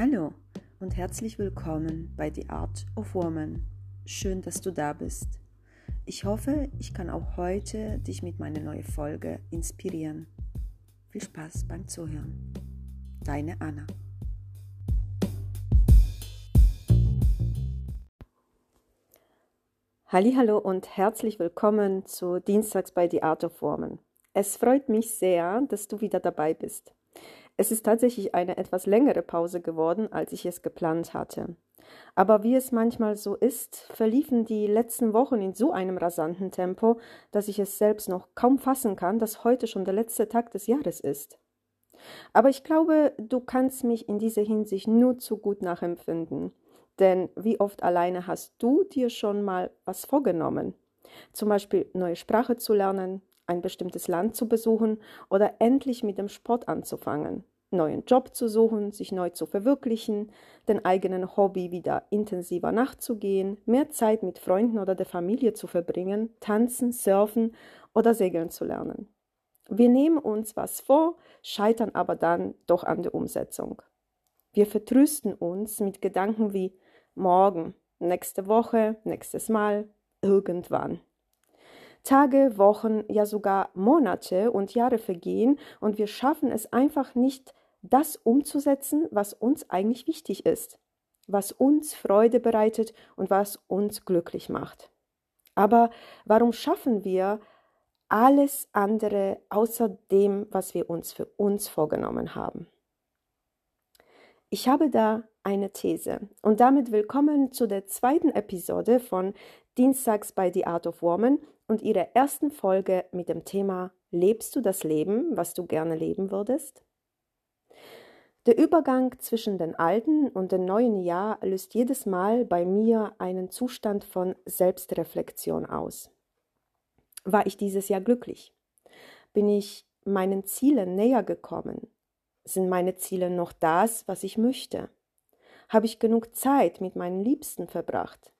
Hallo und herzlich willkommen bei The Art of Woman. Schön, dass du da bist. Ich hoffe, ich kann auch heute dich mit meiner neuen Folge inspirieren. Viel Spaß beim Zuhören. Deine Anna. Hallo und herzlich willkommen zu Dienstags bei The Art of Woman. Es freut mich sehr, dass du wieder dabei bist. Es ist tatsächlich eine etwas längere Pause geworden, als ich es geplant hatte. Aber wie es manchmal so ist, verliefen die letzten Wochen in so einem rasanten Tempo, dass ich es selbst noch kaum fassen kann, dass heute schon der letzte Tag des Jahres ist. Aber ich glaube, du kannst mich in dieser Hinsicht nur zu gut nachempfinden. Denn wie oft alleine hast du dir schon mal was vorgenommen? Zum Beispiel neue Sprache zu lernen, ein bestimmtes Land zu besuchen oder endlich mit dem Sport anzufangen, neuen Job zu suchen, sich neu zu verwirklichen, den eigenen Hobby wieder intensiver nachzugehen, mehr Zeit mit Freunden oder der Familie zu verbringen, tanzen, surfen oder segeln zu lernen. Wir nehmen uns was vor, scheitern aber dann doch an der Umsetzung. Wir vertrösten uns mit Gedanken wie morgen, nächste Woche, nächstes Mal, irgendwann. Tage, Wochen, ja sogar Monate und Jahre vergehen und wir schaffen es einfach nicht, das umzusetzen, was uns eigentlich wichtig ist, was uns Freude bereitet und was uns glücklich macht. Aber warum schaffen wir alles andere außer dem, was wir uns für uns vorgenommen haben? Ich habe da eine These und damit willkommen zu der zweiten Episode von Dienstags bei The Art of Woman und ihrer ersten Folge mit dem Thema Lebst du das Leben, was du gerne leben würdest? Der Übergang zwischen dem alten und dem neuen Jahr löst jedes Mal bei mir einen Zustand von Selbstreflexion aus. War ich dieses Jahr glücklich? Bin ich meinen Zielen näher gekommen? Sind meine Ziele noch das, was ich möchte? Habe ich genug Zeit mit meinen Liebsten verbracht?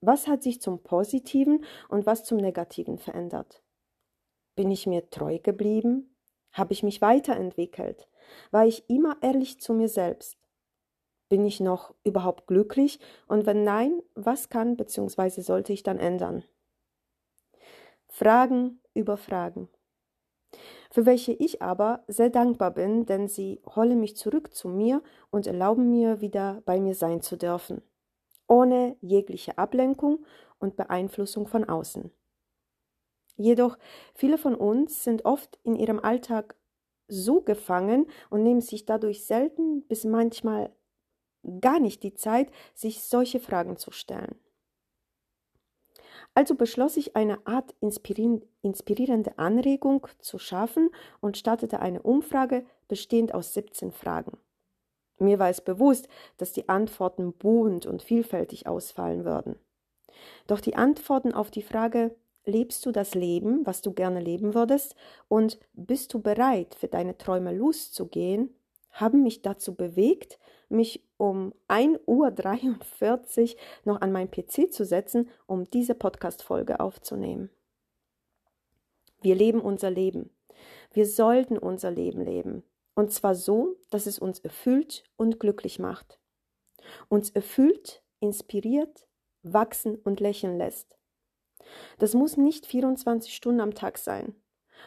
Was hat sich zum Positiven und was zum Negativen verändert? Bin ich mir treu geblieben? Habe ich mich weiterentwickelt? War ich immer ehrlich zu mir selbst? Bin ich noch überhaupt glücklich? Und wenn nein, was kann bzw. sollte ich dann ändern? Fragen über Fragen. Für welche ich aber sehr dankbar bin, denn sie holen mich zurück zu mir und erlauben mir wieder bei mir sein zu dürfen ohne jegliche Ablenkung und Beeinflussung von außen. Jedoch viele von uns sind oft in ihrem Alltag so gefangen und nehmen sich dadurch selten bis manchmal gar nicht die Zeit, sich solche Fragen zu stellen. Also beschloss ich eine Art inspirierende Anregung zu schaffen und startete eine Umfrage bestehend aus 17 Fragen. Mir war es bewusst, dass die Antworten bunt und vielfältig ausfallen würden. Doch die Antworten auf die Frage Lebst du das Leben, was du gerne leben würdest, und bist du bereit, für deine Träume loszugehen, haben mich dazu bewegt, mich um 1.43 Uhr noch an meinen PC zu setzen, um diese Podcast-Folge aufzunehmen. Wir leben unser Leben. Wir sollten unser Leben leben. Und zwar so, dass es uns erfüllt und glücklich macht. Uns erfüllt, inspiriert, wachsen und lächeln lässt. Das muss nicht 24 Stunden am Tag sein.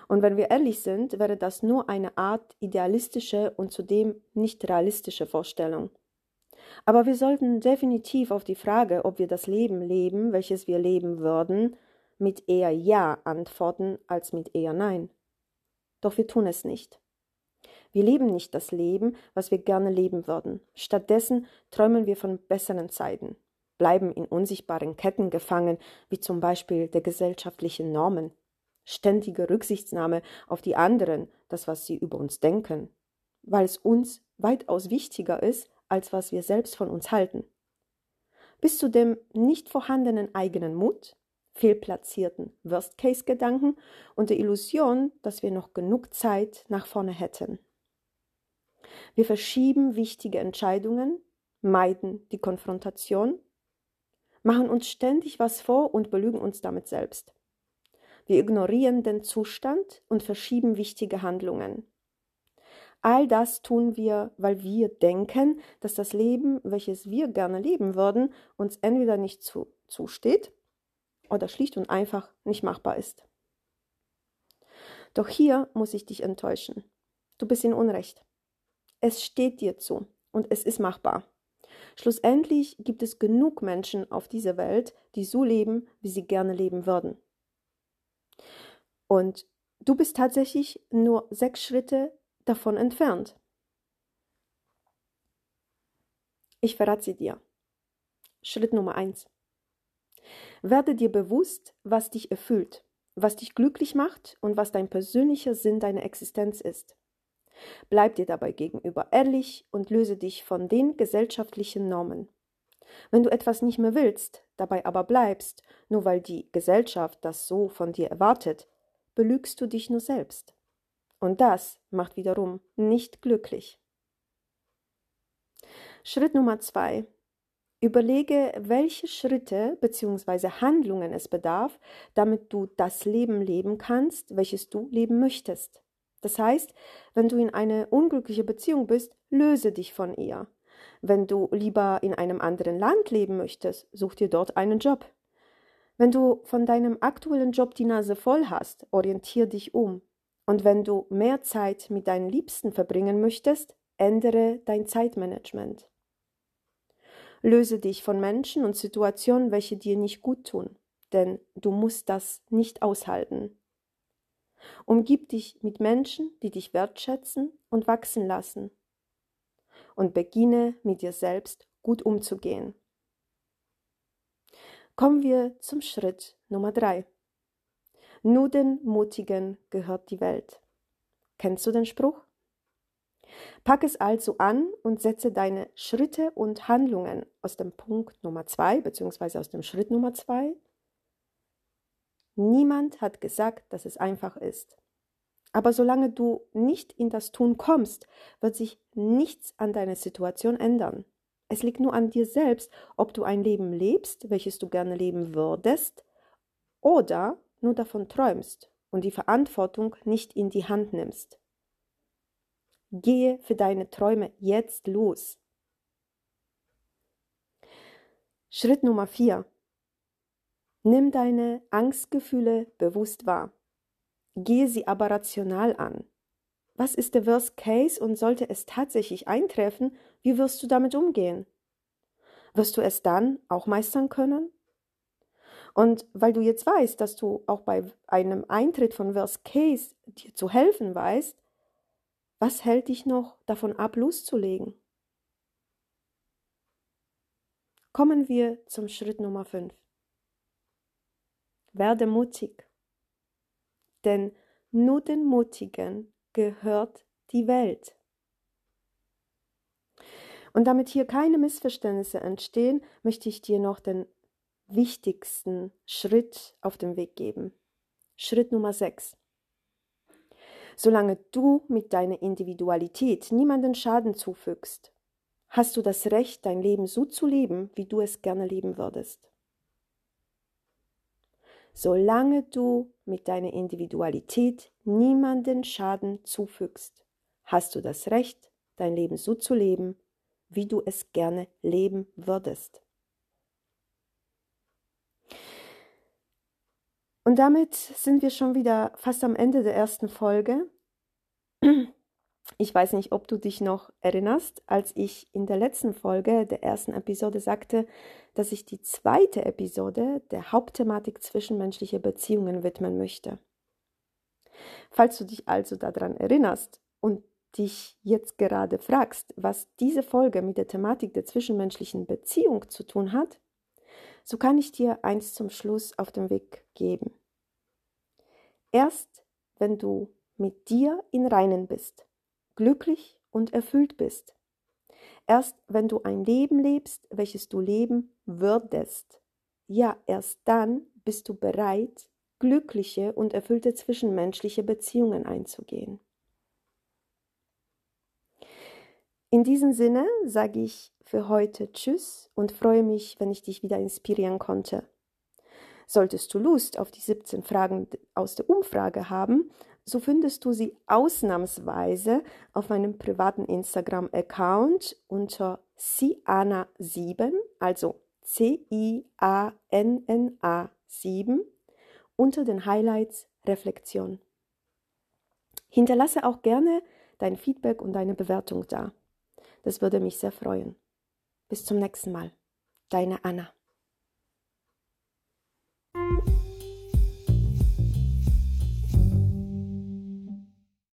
Und wenn wir ehrlich sind, wäre das nur eine Art idealistische und zudem nicht realistische Vorstellung. Aber wir sollten definitiv auf die Frage, ob wir das Leben leben, welches wir leben würden, mit eher Ja antworten als mit eher Nein. Doch wir tun es nicht. Wir leben nicht das Leben, was wir gerne leben würden. Stattdessen träumen wir von besseren Zeiten, bleiben in unsichtbaren Ketten gefangen, wie zum Beispiel der gesellschaftlichen Normen. Ständige Rücksichtnahme auf die anderen, das, was sie über uns denken, weil es uns weitaus wichtiger ist, als was wir selbst von uns halten. Bis zu dem nicht vorhandenen eigenen Mut, fehlplatzierten Worst-Case-Gedanken und der Illusion, dass wir noch genug Zeit nach vorne hätten. Wir verschieben wichtige Entscheidungen, meiden die Konfrontation, machen uns ständig was vor und belügen uns damit selbst. Wir ignorieren den Zustand und verschieben wichtige Handlungen. All das tun wir, weil wir denken, dass das Leben, welches wir gerne leben würden, uns entweder nicht zu, zusteht oder schlicht und einfach nicht machbar ist. Doch hier muss ich dich enttäuschen. Du bist in Unrecht. Es steht dir zu und es ist machbar. Schlussendlich gibt es genug Menschen auf dieser Welt, die so leben, wie sie gerne leben würden. Und du bist tatsächlich nur sechs Schritte davon entfernt. Ich verrate sie dir. Schritt Nummer eins. Werde dir bewusst, was dich erfüllt, was dich glücklich macht und was dein persönlicher Sinn deiner Existenz ist. Bleib dir dabei gegenüber ehrlich und löse dich von den gesellschaftlichen Normen. Wenn du etwas nicht mehr willst, dabei aber bleibst, nur weil die Gesellschaft das so von dir erwartet, belügst du dich nur selbst. Und das macht wiederum nicht glücklich. Schritt Nummer zwei. Überlege, welche Schritte bzw. Handlungen es bedarf, damit du das Leben leben kannst, welches du leben möchtest. Das heißt, wenn du in eine unglückliche Beziehung bist, löse dich von ihr. Wenn du lieber in einem anderen Land leben möchtest, such dir dort einen Job. Wenn du von deinem aktuellen Job die Nase voll hast, orientier dich um. Und wenn du mehr Zeit mit deinen Liebsten verbringen möchtest, ändere dein Zeitmanagement. Löse dich von Menschen und Situationen, welche dir nicht gut tun, denn du musst das nicht aushalten. Umgib dich mit Menschen, die dich wertschätzen und wachsen lassen. Und beginne mit dir selbst gut umzugehen. Kommen wir zum Schritt Nummer drei. Nur den Mutigen gehört die Welt. Kennst du den Spruch? Pack es also an und setze deine Schritte und Handlungen aus dem Punkt Nummer zwei beziehungsweise aus dem Schritt Nummer zwei Niemand hat gesagt, dass es einfach ist. Aber solange du nicht in das Tun kommst, wird sich nichts an deiner Situation ändern. Es liegt nur an dir selbst, ob du ein Leben lebst, welches du gerne leben würdest, oder nur davon träumst und die Verantwortung nicht in die Hand nimmst. Gehe für deine Träume jetzt los. Schritt Nummer 4. Nimm deine Angstgefühle bewusst wahr. Gehe sie aber rational an. Was ist der Worst Case und sollte es tatsächlich eintreffen, wie wirst du damit umgehen? Wirst du es dann auch meistern können? Und weil du jetzt weißt, dass du auch bei einem Eintritt von Worst Case dir zu helfen weißt, was hält dich noch davon ab, loszulegen? Kommen wir zum Schritt Nummer 5. Werde mutig, denn nur den Mutigen gehört die Welt. Und damit hier keine Missverständnisse entstehen, möchte ich dir noch den wichtigsten Schritt auf den Weg geben. Schritt Nummer 6. Solange du mit deiner Individualität niemanden Schaden zufügst, hast du das Recht, dein Leben so zu leben, wie du es gerne leben würdest. Solange du mit deiner Individualität niemanden Schaden zufügst, hast du das Recht, dein Leben so zu leben, wie du es gerne leben würdest. Und damit sind wir schon wieder fast am Ende der ersten Folge. Ich weiß nicht, ob du dich noch erinnerst, als ich in der letzten Folge der ersten Episode sagte, dass ich die zweite Episode der Hauptthematik zwischenmenschlicher Beziehungen widmen möchte. Falls du dich also daran erinnerst und dich jetzt gerade fragst, was diese Folge mit der Thematik der zwischenmenschlichen Beziehung zu tun hat, so kann ich dir eins zum Schluss auf den Weg geben. Erst wenn du mit dir in Reinen bist, glücklich und erfüllt bist. Erst wenn du ein Leben lebst, welches du leben würdest, ja, erst dann bist du bereit, glückliche und erfüllte zwischenmenschliche Beziehungen einzugehen. In diesem Sinne sage ich für heute Tschüss und freue mich, wenn ich dich wieder inspirieren konnte. Solltest du Lust auf die 17 Fragen aus der Umfrage haben, so findest du sie ausnahmsweise auf meinem privaten Instagram-Account unter Ciana7, also C-I-A-N-N-A 7, unter den Highlights Reflexion. Hinterlasse auch gerne dein Feedback und deine Bewertung da. Das würde mich sehr freuen. Bis zum nächsten Mal. Deine Anna.